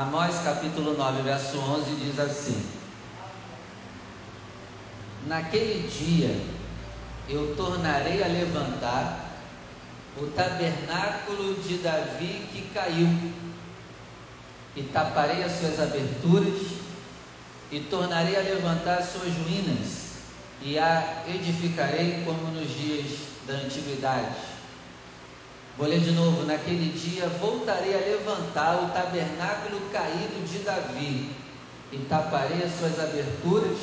Amós capítulo 9, verso 11 diz assim: Naquele dia eu tornarei a levantar o tabernáculo de Davi que caiu, e taparei as suas aberturas, e tornarei a levantar as suas ruínas, e a edificarei como nos dias da antiguidade Vou ler de novo: naquele dia voltarei a levantar o tabernáculo caído de Davi, e taparei as suas aberturas,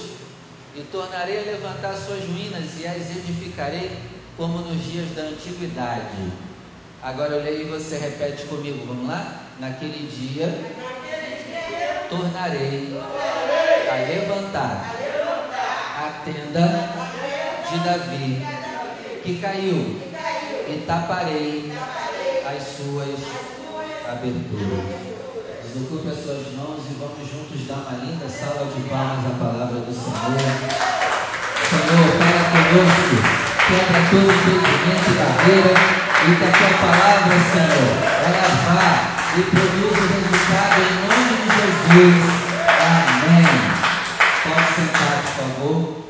e tornarei a levantar as suas ruínas, e as edificarei como nos dias da antiguidade. Agora eu leio e você repete comigo, vamos lá? Naquele dia, tornarei a levantar a tenda de Davi, que caiu e taparei as suas aberturas. Desocupe as suas mãos e vamos juntos dar uma linda salva de palmas à palavra do Senhor. Senhor, fala conosco, quebra todo impedimento e barreira e que a tua palavra, Senhor, ela vá e produza o resultado em nome de Jesus. Amém. Pode sentar, por favor.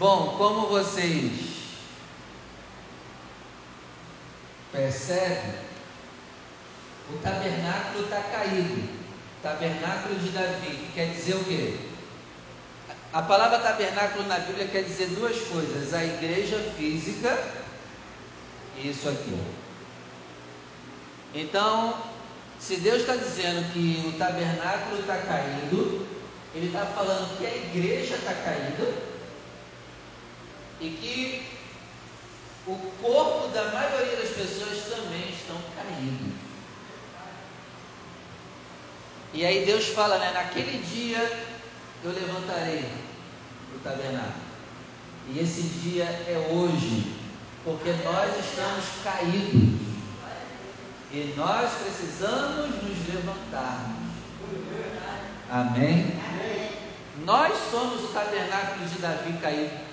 Bom, como vocês percebem, o tabernáculo está caído. Tabernáculo de Davi, que quer dizer o quê? A palavra tabernáculo na Bíblia quer dizer duas coisas: a igreja física e isso aqui. Então, se Deus está dizendo que o tabernáculo está caído, Ele está falando que a igreja está caída e que o corpo da maioria das pessoas também estão caídos. E aí Deus fala, né? Naquele dia eu levantarei o tabernáculo. E esse dia é hoje, porque nós estamos caídos. E nós precisamos nos levantarmos. Amém? Amém. Nós somos o tabernáculo de Davi caído.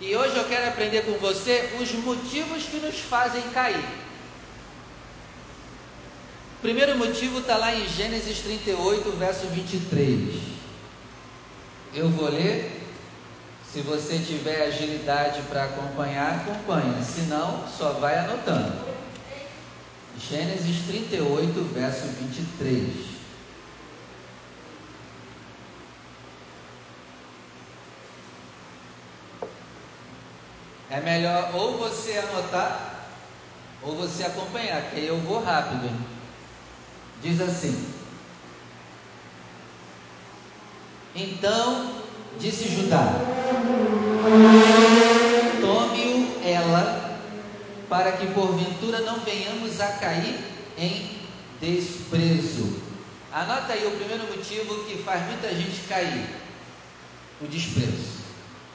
E hoje eu quero aprender com você os motivos que nos fazem cair. O primeiro motivo está lá em Gênesis 38, verso 23. Eu vou ler. Se você tiver agilidade para acompanhar, acompanha. Se não, só vai anotando. Gênesis 38, verso 23. É melhor ou você anotar ou você acompanhar, que aí eu vou rápido. Diz assim: Então disse Judá: Tome-o ela, para que porventura não venhamos a cair em desprezo. Anota aí o primeiro motivo que faz muita gente cair: o desprezo.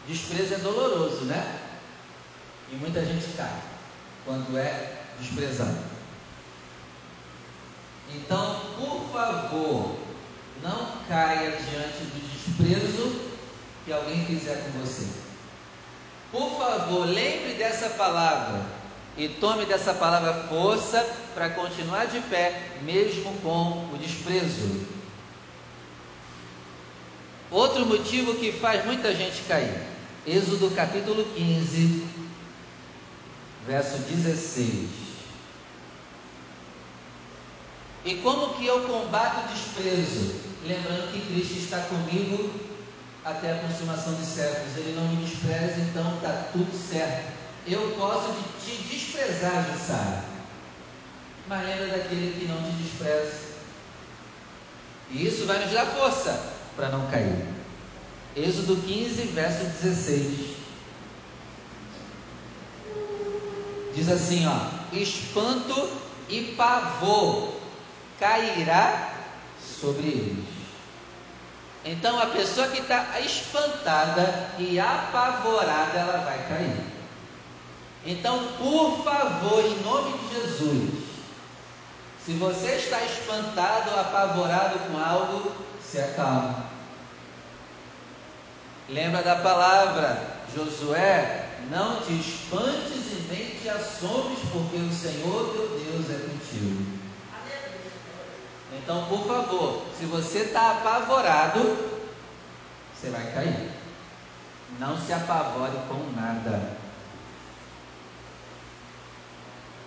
Desprezo é doloroso, né? E muita gente cai quando é desprezado. Então, por favor, não caia diante do desprezo que alguém fizer com você. Por favor, lembre dessa palavra e tome dessa palavra força para continuar de pé, mesmo com o desprezo. Outro motivo que faz muita gente cair. Êxodo capítulo 15, verso 16. E como que eu combato o desprezo? Lembrando que Cristo está comigo até a consumação dos séculos. Ele não me despreza, então está tudo certo. Eu posso te desprezar, Jussara. Mas lembra daquele que não te despreza. E isso vai nos dar força para não cair. Êxodo 15, verso 16. Diz assim, ó: espanto e pavor cairá sobre eles. Então a pessoa que está espantada e apavorada, ela vai cair. Então, por favor, em nome de Jesus, se você está espantado ou apavorado com algo, se acalme. Lembra da palavra Josué, não te espantes e nem te assombres, porque o Senhor teu Deus é contigo. Então, por favor, se você está apavorado, você vai cair. Não se apavore com nada.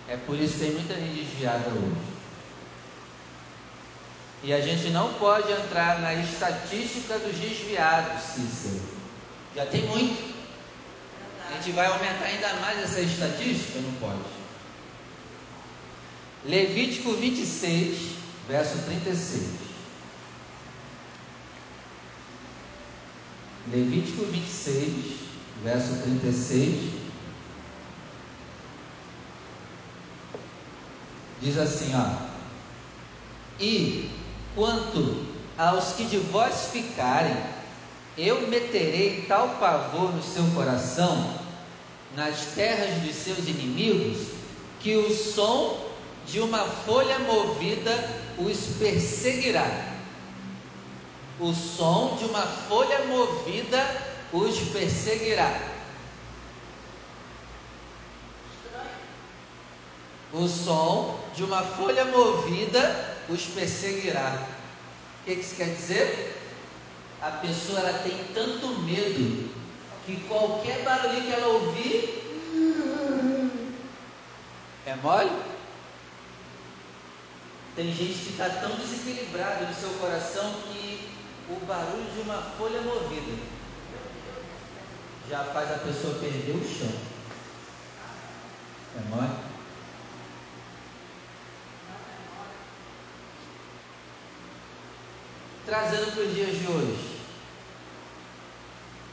É por isso que tem muita gente desviada hoje. E a gente não pode entrar na estatística dos desviados, Cícero. Já tem muito. A gente vai aumentar ainda mais essa estatística? Não pode. Levítico 26, verso 36. Levítico 26, verso 36. Diz assim, ó. E quanto aos que de vós ficarem, eu meterei tal pavor no seu coração, nas terras dos seus inimigos, que o som de uma folha movida os perseguirá. O som de uma folha movida os perseguirá. O som de uma folha movida os perseguirá. O que isso quer dizer? A pessoa ela tem tanto medo que qualquer barulho que ela ouvir é mole. Tem gente que está tão desequilibrado no seu coração que o barulho de uma folha movida já faz a pessoa perder o chão. É mole? trazendo para os dias de hoje.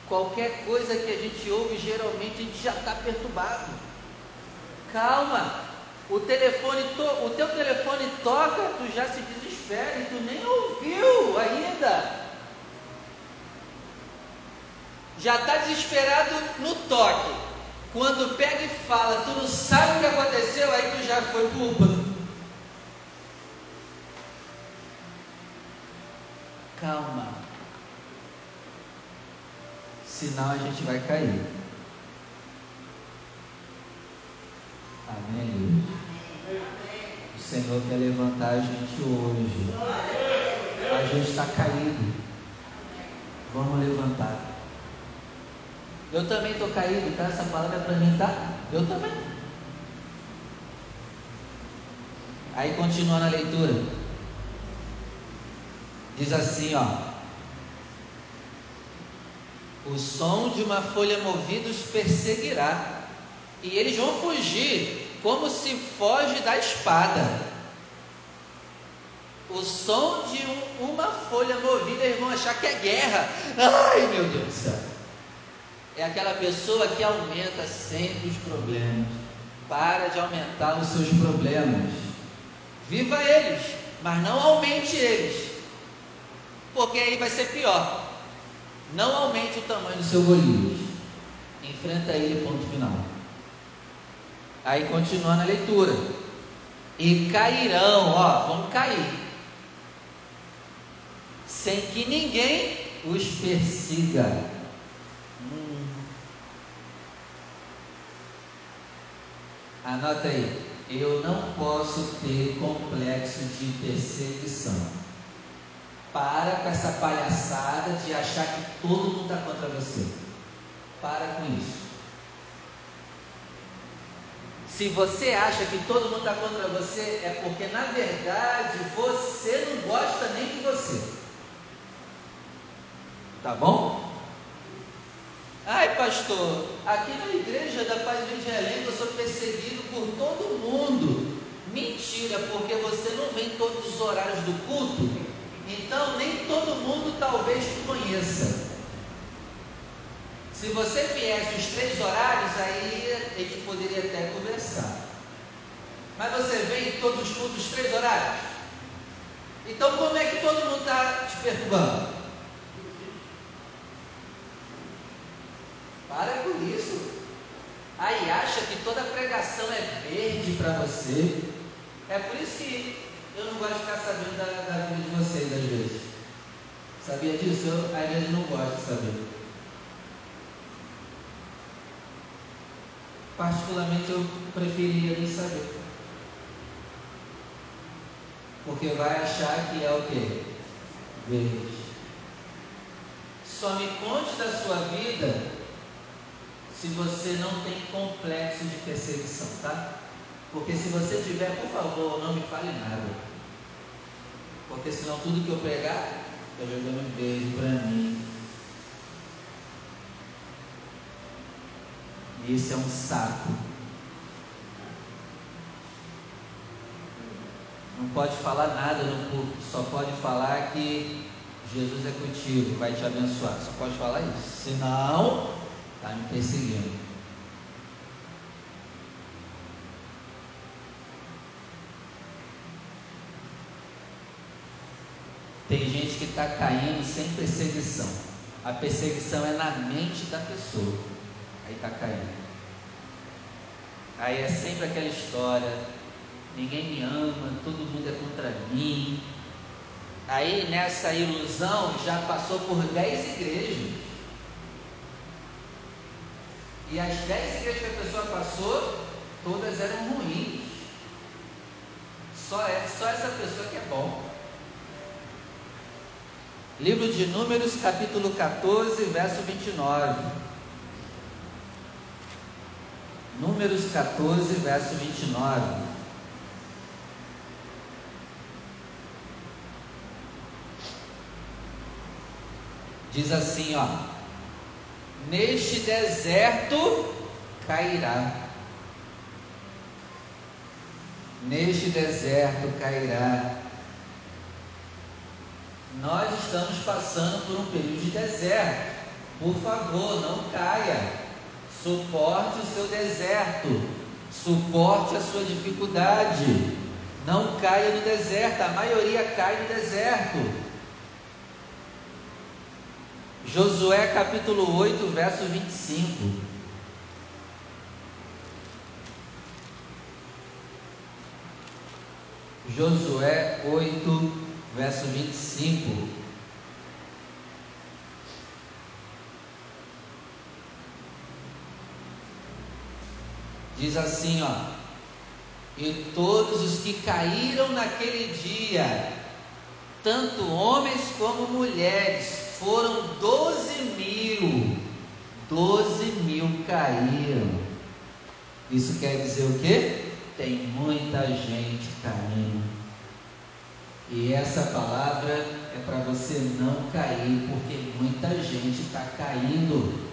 Qualquer coisa que a gente ouve, geralmente a gente já está perturbado. Calma, o telefone, to, o teu telefone toca, tu já se desespera e tu nem ouviu ainda. Já está desesperado no toque. Quando pega e fala, tu não sabe o que aconteceu, aí tu já foi culpa. calma. Senão a gente vai cair. Amém, O Senhor quer levantar a gente hoje. A gente está caído. Vamos levantar. Eu também estou caído, tá? Essa palavra é para mim, tá? Eu também. Aí continua na leitura. Diz assim, ó. O som de uma folha movida os perseguirá, e eles vão fugir como se foge da espada. O som de um, uma folha movida, eles vão achar que é guerra. Ai, meu Deus do céu. É aquela pessoa que aumenta sempre os problemas. Para de aumentar os seus problemas. Viva eles, mas não aumente eles porque aí vai ser pior. Não aumente o tamanho do seu Golias. Enfrenta ele, ponto final. Aí continua na leitura. E cairão, ó, vão cair. Sem que ninguém os persiga. Hum. Anota aí. Eu não posso ter complexo de perseguição. Para com essa palhaçada de achar que todo mundo está contra você. Para com isso. Se você acha que todo mundo está contra você, é porque na verdade você não gosta nem de você. Tá bom? Ai, pastor, aqui na igreja da Paz do Israel eu sou perseguido por todo mundo. Mentira, porque você não vem todos os horários do culto então nem todo mundo talvez te conheça. Se você viesse os três horários, aí a gente poderia até conversar. Mas você vem todos os cultos, três horários? Então como é que todo mundo está te perturbando? Para com isso. Aí acha que toda pregação é verde para você. É por isso que eu não gosto de ficar sabendo da, da vida de vocês às vezes. Sabia disso? Eu às vezes não gosto de saber. Particularmente eu preferiria nem saber. Porque vai achar que é o quê? Verde. Só me conte da sua vida se você não tem complexo de perseguição, tá? Porque se você tiver, por favor, não me fale nada. Porque senão tudo que eu pregar, eu jogando um beijo para mim. E isso é um saco. Não pode falar nada no culto, só pode falar que Jesus é contigo, vai te abençoar. Só pode falar isso. Senão, está me perseguindo. Tem gente que está caindo sem perseguição. A perseguição é na mente da pessoa. Aí está caindo. Aí é sempre aquela história: ninguém me ama, todo mundo é contra mim. Aí nessa ilusão já passou por dez igrejas. E as dez igrejas que a pessoa passou, todas eram ruins. Só, é, só essa pessoa que é bom. Livro de Números, capítulo 14, verso 29. Números 14, verso 29. Diz assim, ó: Neste deserto cairá. Neste deserto cairá nós estamos passando por um período de deserto. Por favor, não caia. Suporte o seu deserto. Suporte a sua dificuldade. Não caia no deserto. A maioria cai no deserto. Josué capítulo 8, verso 25. Josué 8, verso 25. Diz assim, ó: E todos os que caíram naquele dia, tanto homens como mulheres, foram doze mil. Doze mil caíram. Isso quer dizer o quê? Tem muita gente caindo. E essa palavra é para você não cair, porque muita gente está caindo.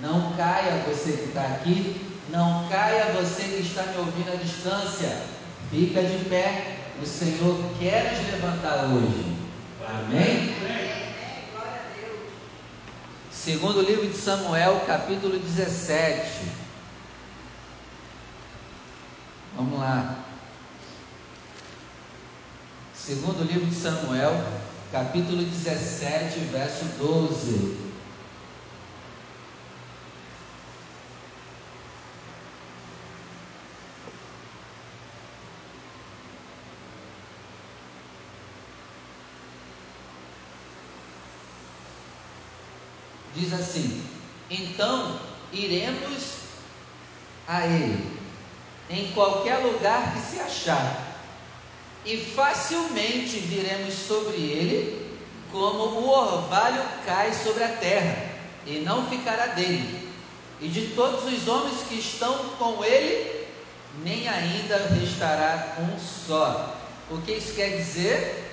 Não caia você que está aqui, não caia você que está me ouvindo à distância. Fica de pé, o Senhor quer nos levantar hoje. Amém? Segundo livro de Samuel, capítulo 17. Vamos lá. Segundo livro de Samuel, capítulo 17, verso 12. Diz assim: Então iremos a ele, em qualquer lugar que se achar e facilmente viremos sobre ele, como o orvalho cai sobre a terra, e não ficará dele. E de todos os homens que estão com ele, nem ainda restará um só. O que isso quer dizer?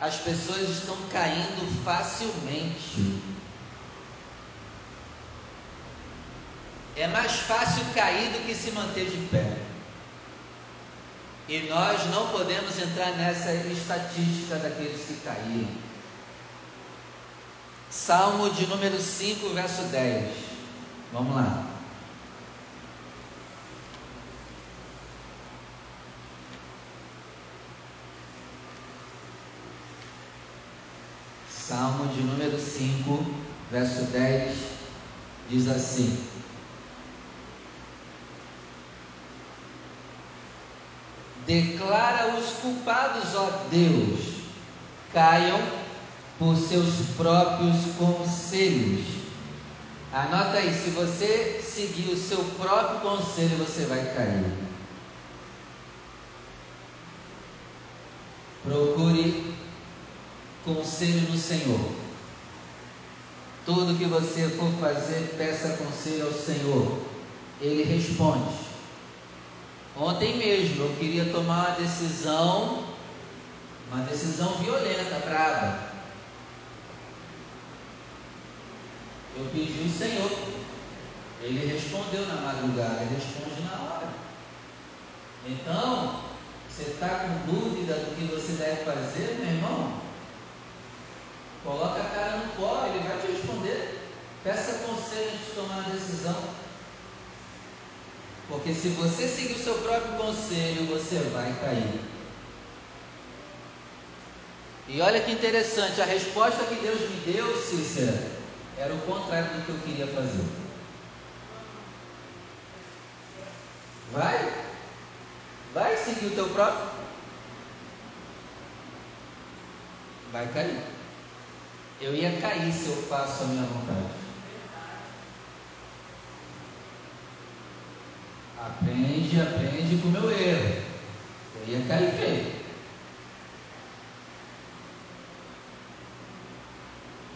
As pessoas estão caindo facilmente. É mais fácil cair do que se manter de pé. E nós não podemos entrar nessa estatística daqueles que caíram. Salmo de número 5, verso 10. Vamos lá. Salmo de número 5, verso 10 diz assim: Declara os culpados, ó Deus, caiam por seus próprios conselhos. Anota aí, se você seguir o seu próprio conselho, você vai cair. Procure conselho no Senhor. Tudo que você for fazer, peça conselho ao Senhor. Ele responde. Ontem mesmo eu queria tomar uma decisão, uma decisão violenta, brava. Eu pedi o Senhor. Ele respondeu na madrugada, ele responde na hora. Então, você está com dúvida do que você deve fazer, meu irmão? Coloca a cara no pó, ele vai te responder. Peça conselho de tomar a decisão. Porque se você seguir o seu próprio conselho, você vai cair. E olha que interessante, a resposta que Deus me deu, Cícera, era o contrário do que eu queria fazer. Vai? Vai seguir o teu próprio? Vai cair. Eu ia cair se eu faço a minha vontade. Aprende, aprende com o meu erro. Eu ia cair feio.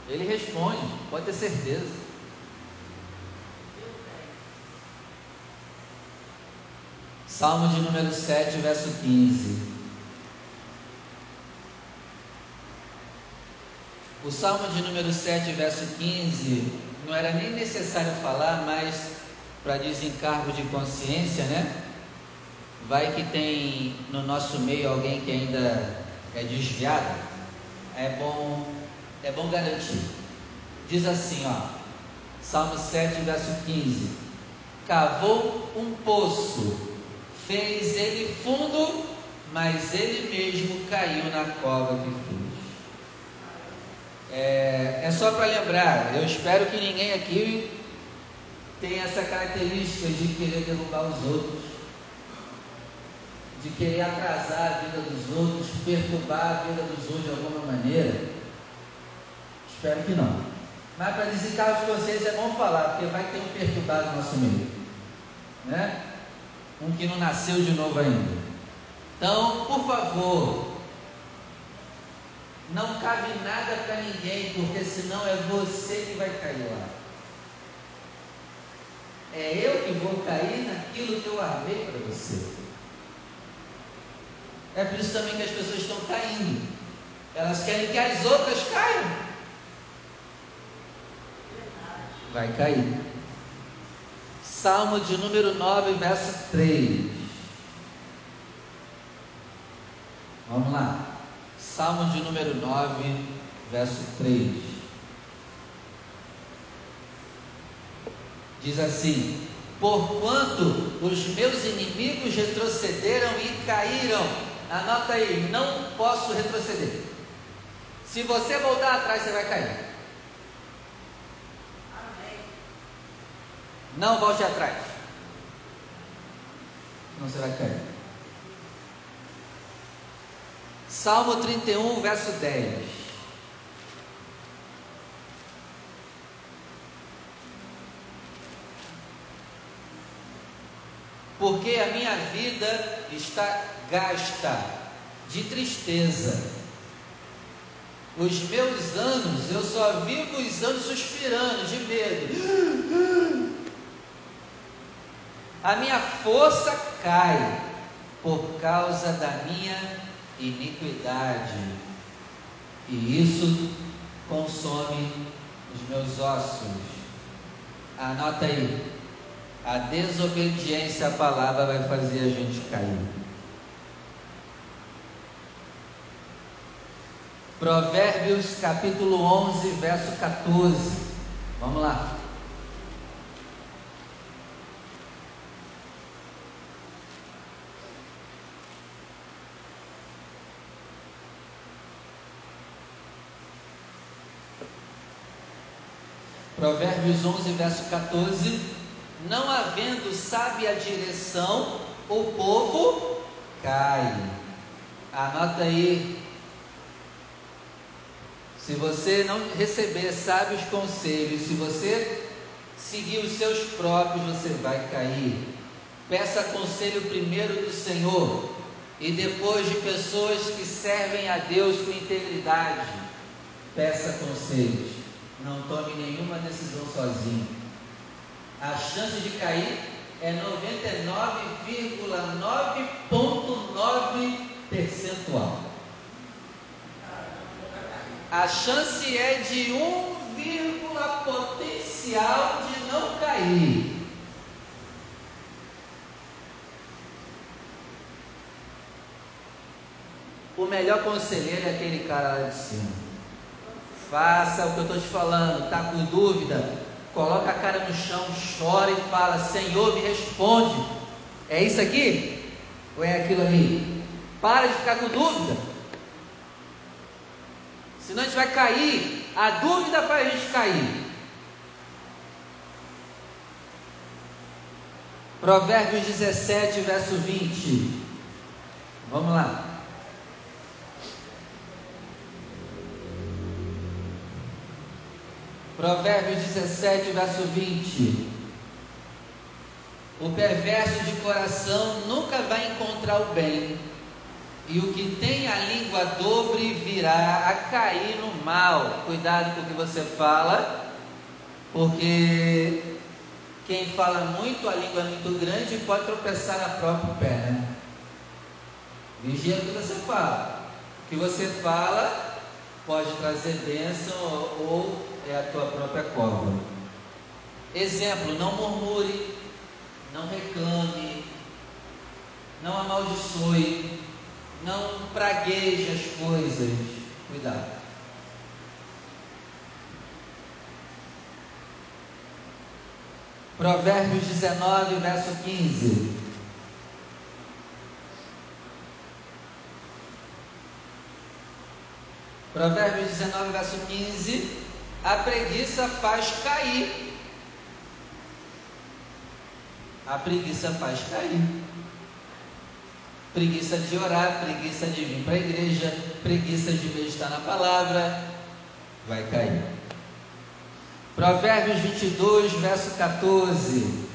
Ele responde, pode ter certeza. Salmo de número 7, verso 15. O Salmo de número 7, verso 15, não era nem necessário falar, mas para desencargo de consciência, né? Vai que tem no nosso meio alguém que ainda é desviado, é bom, é bom garantir. Diz assim, ó, Salmo 7, verso 15: Cavou um poço, fez ele fundo, mas ele mesmo caiu na cova que fez. É, é só para lembrar, eu espero que ninguém aqui tenha essa característica de querer derrubar os outros, de querer atrasar a vida dos outros, perturbar a vida dos outros de alguma maneira. Espero que não. Mas para desencargo de vocês é bom falar, porque vai ter um perturbado no nosso meio. Né? Um que não nasceu de novo ainda. Então, por favor, não cabe nada para ninguém, porque senão é você que vai cair lá. É eu que vou cair naquilo que eu armei para você. É por isso também que as pessoas estão caindo. Elas querem que as outras caiam. Vai cair. Salmo de número 9, verso 3. Vamos lá. Salmo de número 9, verso 3. Diz assim: Porquanto os meus inimigos retrocederam e caíram. Anota aí, não posso retroceder. Se você voltar atrás, você vai cair. Não volte atrás. Senão você vai cair. Salmo 31, verso 10. Porque a minha vida está gasta de tristeza. Os meus anos, eu só vivo os anos suspirando de medo. A minha força cai por causa da minha iniquidade, e isso consome os meus ossos. Anota aí, a desobediência à palavra vai fazer a gente cair. Provérbios capítulo 11, verso 14. Vamos lá. Provérbios 11, verso 14: Não havendo sábia direção, o povo cai. Anota aí. Se você não receber sábios conselhos, se você seguir os seus próprios, você vai cair. Peça conselho primeiro do Senhor e depois de pessoas que servem a Deus com integridade. Peça conselhos. Não tome nenhuma decisão sozinho. A chance de cair é 99,9,9 percentual. A chance é de 1, potencial de não cair. O melhor conselheiro é aquele cara lá de cima. Faça o que eu estou te falando. Tá com dúvida? Coloca a cara no chão, chora e fala: Senhor, me responde. É isso aqui? Ou é aquilo ali? Para de ficar com dúvida. Senão a gente vai cair. A dúvida faz a gente cair. Provérbios 17, verso 20. Vamos lá. Provérbios 17, verso 20. O perverso de coração nunca vai encontrar o bem, e o que tem a língua dobre virá a cair no mal. Cuidado com o que você fala, porque quem fala muito, a língua é muito grande, pode tropeçar na própria pé? Vigia o que você fala. O que você fala pode trazer bênção ou é a tua própria cova. Exemplo, não murmure, não reclame, não amaldiçoe, não pragueje as coisas. Cuidado. Provérbios 19, verso 15. Provérbios 19, verso 15. A preguiça faz cair. A preguiça faz cair. Preguiça de orar, preguiça de vir para a igreja, preguiça de meditar na palavra, vai cair. Provérbios 22, verso 14.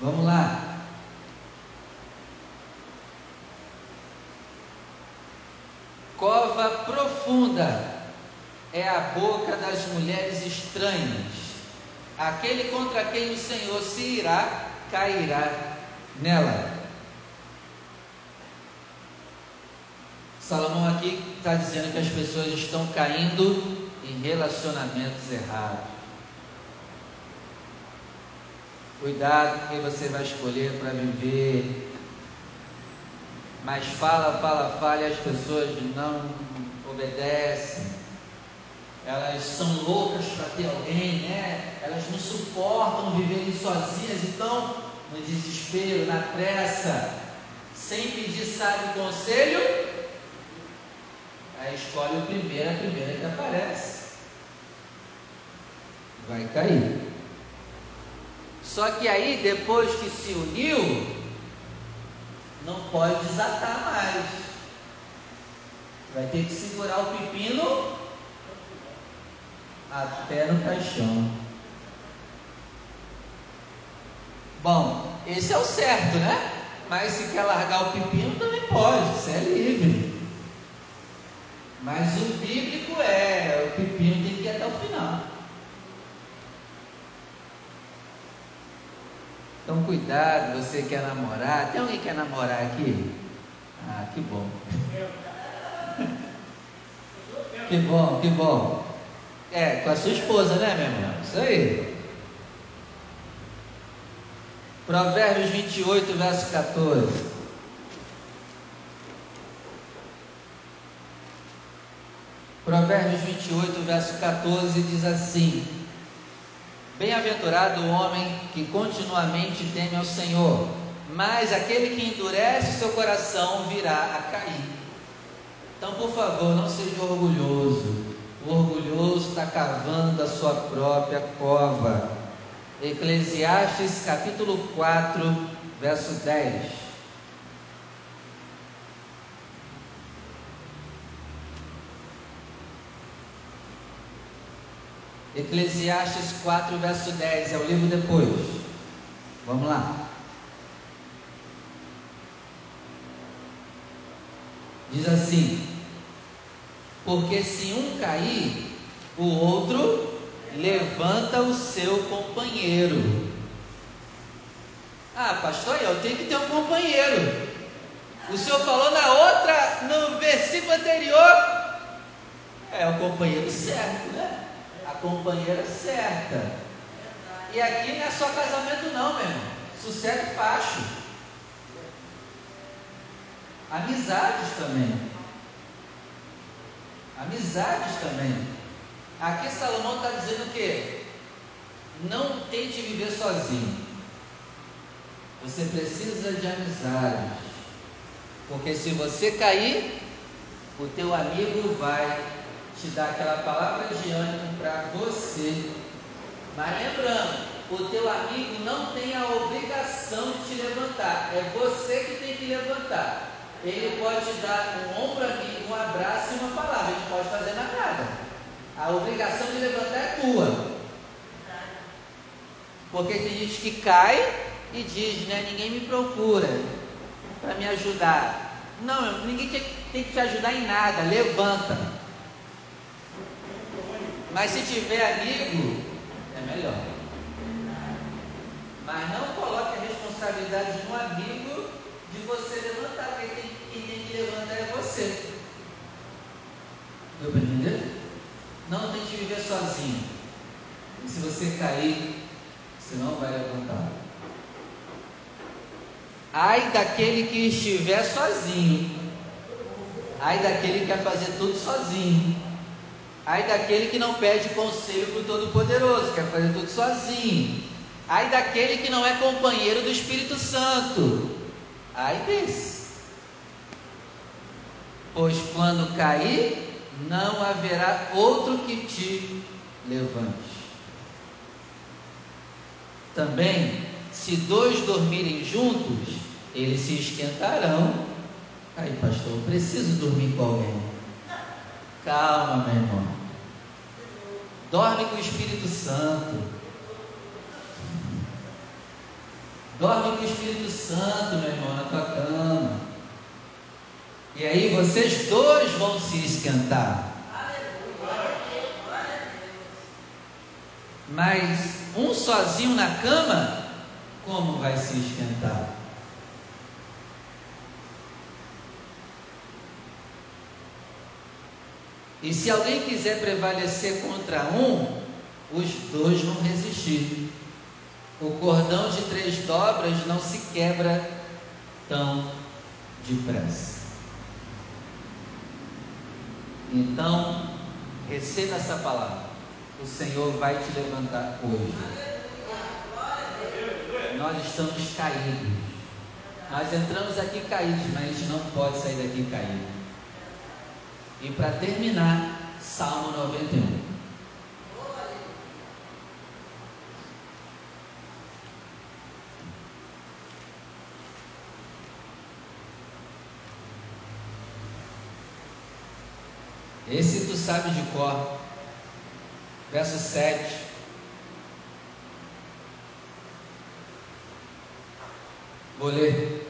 Vamos lá. Cova profunda é a boca das mulheres estranhas. Aquele contra quem o Senhor se irá, cairá nela. Salomão aqui está dizendo que as pessoas estão caindo em relacionamentos errados. Cuidado com quem você vai escolher para viver. Mas fala, fala, fala e as pessoas não obedecem. Elas são loucas para ter alguém, né? Elas não suportam viverem sozinhas, então, no desespero, na pressa, sem pedir sábio conselho, Aí escolhe o primeiro, a primeira que aparece. Vai cair. Só que aí, depois que se uniu, não pode desatar mais. Vai ter que segurar o pepino até no caixão. Bom, esse é o certo, né? Mas se quer largar o pepino, também pode, você é livre. Mas o bíblico é, o pepino tem que ir até o final. Então cuidado, você quer namorar. Tem alguém que quer namorar aqui? Ah, que bom. que bom, que bom. É, com a sua esposa, né, meu irmão? Isso aí. Provérbios 28, verso 14. Provérbios 28, verso 14 diz assim: Bem-aventurado o homem que continuamente teme ao Senhor, mas aquele que endurece seu coração virá a cair. Então, por favor, não seja orgulhoso. O orgulhoso está cavando a sua própria cova. Eclesiastes capítulo 4, verso 10. Eclesiastes 4, verso 10, é o livro depois. Vamos lá. Diz assim: Porque se um cair, o outro levanta o seu companheiro. Ah, pastor, eu tenho que ter um companheiro. O senhor falou na outra, no versículo anterior. É o companheiro certo, né? A companheira certa. E aqui não é só casamento, não, meu irmão. Sucesso e facho. Amizades também. Amizades também. Aqui Salomão está dizendo o quê? Não tente viver sozinho. Você precisa de amizades. Porque se você cair, o teu amigo vai te dar aquela palavra de ânimo para você. Mas lembrando, o teu amigo não tem a obrigação de te levantar, é você que tem que levantar. Ele pode te dar um ombro amigo, um abraço e uma palavra, ele pode fazer nada. A obrigação de levantar é tua. Porque tem gente que cai e diz, né, ninguém me procura para me ajudar. Não, ninguém tem que te ajudar em nada, levanta. Mas se tiver amigo, é melhor. Mas não coloque a responsabilidade no amigo de você levantar, porque quem, quem tem que levantar é você. Deu para entender? Não tente viver sozinho. E se você cair, você não vai levantar. Ai daquele que estiver sozinho. Ai daquele que quer fazer tudo sozinho. Ai daquele que não pede conselho para o Todo-Poderoso, quer fazer tudo sozinho. Ai daquele que não é companheiro do Espírito Santo. Ai desse. Pois quando cair, não haverá outro que te levante. Também, se dois dormirem juntos, eles se esquentarão. Aí, pastor, eu preciso dormir com alguém. Calma, meu irmão. Dorme com o Espírito Santo. Dorme com o Espírito Santo, meu irmão, na tua cama. E aí vocês dois vão se esquentar. Mas um sozinho na cama, como vai se esquentar? E se alguém quiser prevalecer contra um, os dois vão resistir. O cordão de três dobras não se quebra tão depressa. Então, receba essa palavra. O Senhor vai te levantar hoje. Nós estamos caídos. Nós entramos aqui caídos, mas a gente não pode sair daqui caído. E para terminar, Salmo 91. Esse tu sabe de cor. Verso 7. Vou ler.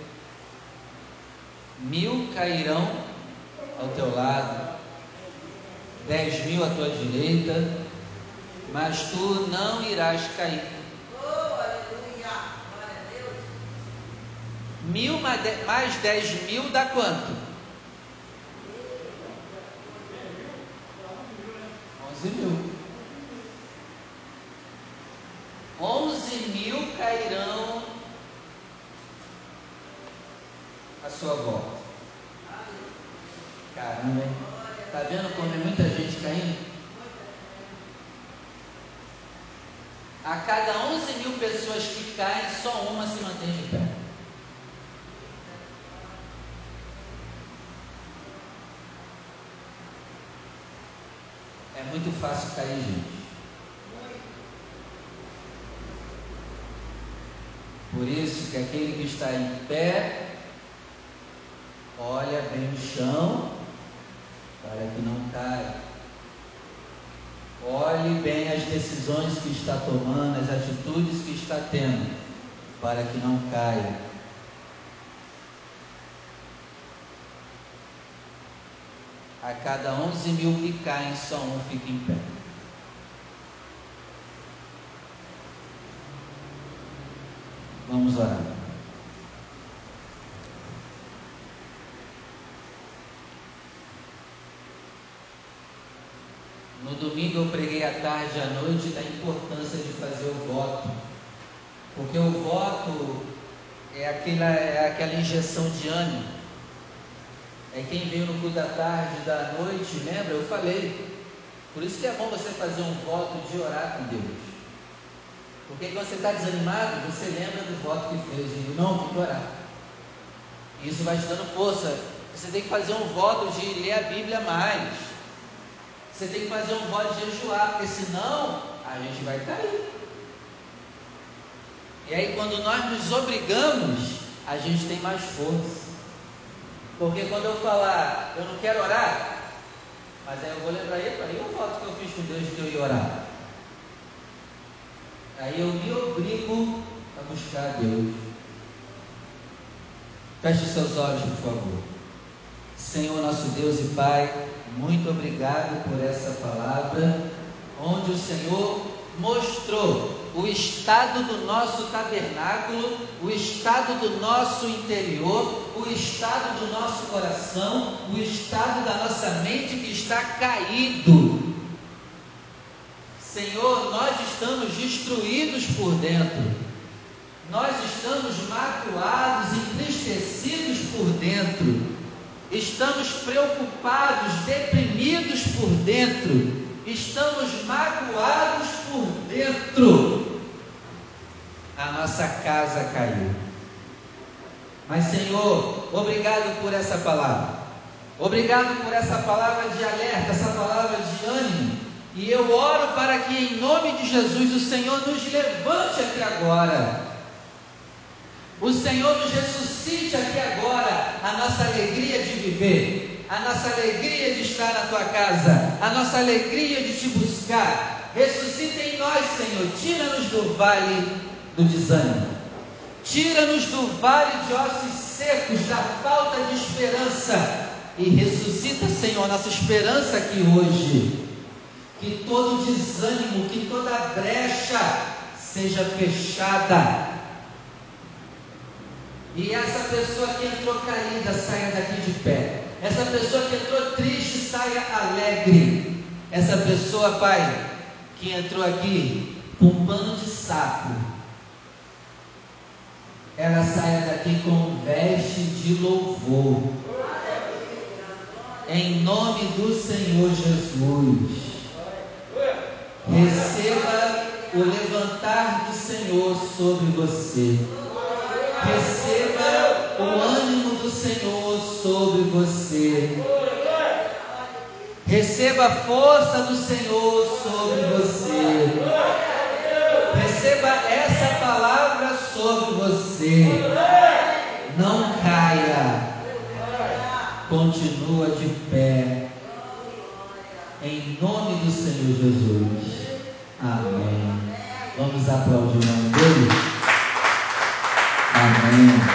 Mil cairão ao teu lado, dez mil à tua direita, mas tu não irás cair. Mil mais dez mil dá quanto? Onze mil. Onze mil cairão à sua volta. Caramba, hein? Está vendo como é muita gente caindo? A cada 11 mil pessoas que caem, só uma se mantém de pé. É muito fácil cair, gente. Por isso que aquele que está em pé, olha bem o chão para que não caia. Olhe bem as decisões que está tomando, as atitudes que está tendo, para que não caia. A cada 11 mil que caem, só um fica em pé. Vamos orar. No domingo eu preguei à tarde e à noite da importância de fazer o voto. Porque o voto é aquela, é aquela injeção de ânimo. É quem veio no culto da tarde e da noite, lembra? Eu falei. Por isso que é bom você fazer um voto de orar com Deus. Porque quando você está desanimado, você lembra do voto que fez, e não, tem que orar. Isso vai te dando força. Você tem que fazer um voto de ler a Bíblia mais. Você tem que fazer um voto de jejuar, porque senão a gente vai cair. E aí quando nós nos obrigamos, a gente tem mais força. Porque quando eu falar, eu não quero orar, mas aí eu vou lembrar, aí o voto que eu fiz com Deus de que eu ia orar. Aí eu me obrigo a buscar a Deus. Feche seus olhos, por favor. Senhor nosso Deus e Pai, muito obrigado por essa palavra, onde o Senhor mostrou o estado do nosso tabernáculo, o estado do nosso interior, o estado do nosso coração, o estado da nossa mente que está caído Senhor, nós estamos destruídos por dentro, nós estamos magoados, entristecidos por dentro, estamos preocupados, deprimidos por dentro, estamos magoados por dentro. A nossa casa caiu. Mas, Senhor, obrigado por essa palavra. Obrigado por essa palavra de alerta, essa palavra de ânimo e eu oro para que em nome de Jesus o Senhor nos levante aqui agora. O Senhor nos ressuscite aqui agora a nossa alegria de viver, a nossa alegria de estar na tua casa, a nossa alegria de te buscar. Ressuscita em nós, Senhor. Tira-nos do vale do desânimo. Tira-nos do vale de ossos secos, da falta de esperança. E ressuscita, Senhor, nossa esperança aqui hoje que todo desânimo, que toda brecha seja fechada. E essa pessoa que entrou caída saia daqui de pé. Essa pessoa que entrou triste saia alegre. Essa pessoa, Pai, que entrou aqui com um pano de saco, ela saia daqui com veste de louvor. Em nome do Senhor Jesus. Receba o levantar do Senhor sobre você. Receba o ânimo do Senhor sobre você. Receba a força do Senhor sobre você. Receba essa palavra sobre você. Não caia. Continua de pé. Em nome do Senhor Jesus. Amém. Vamos aplaudir o nome dele? Amém.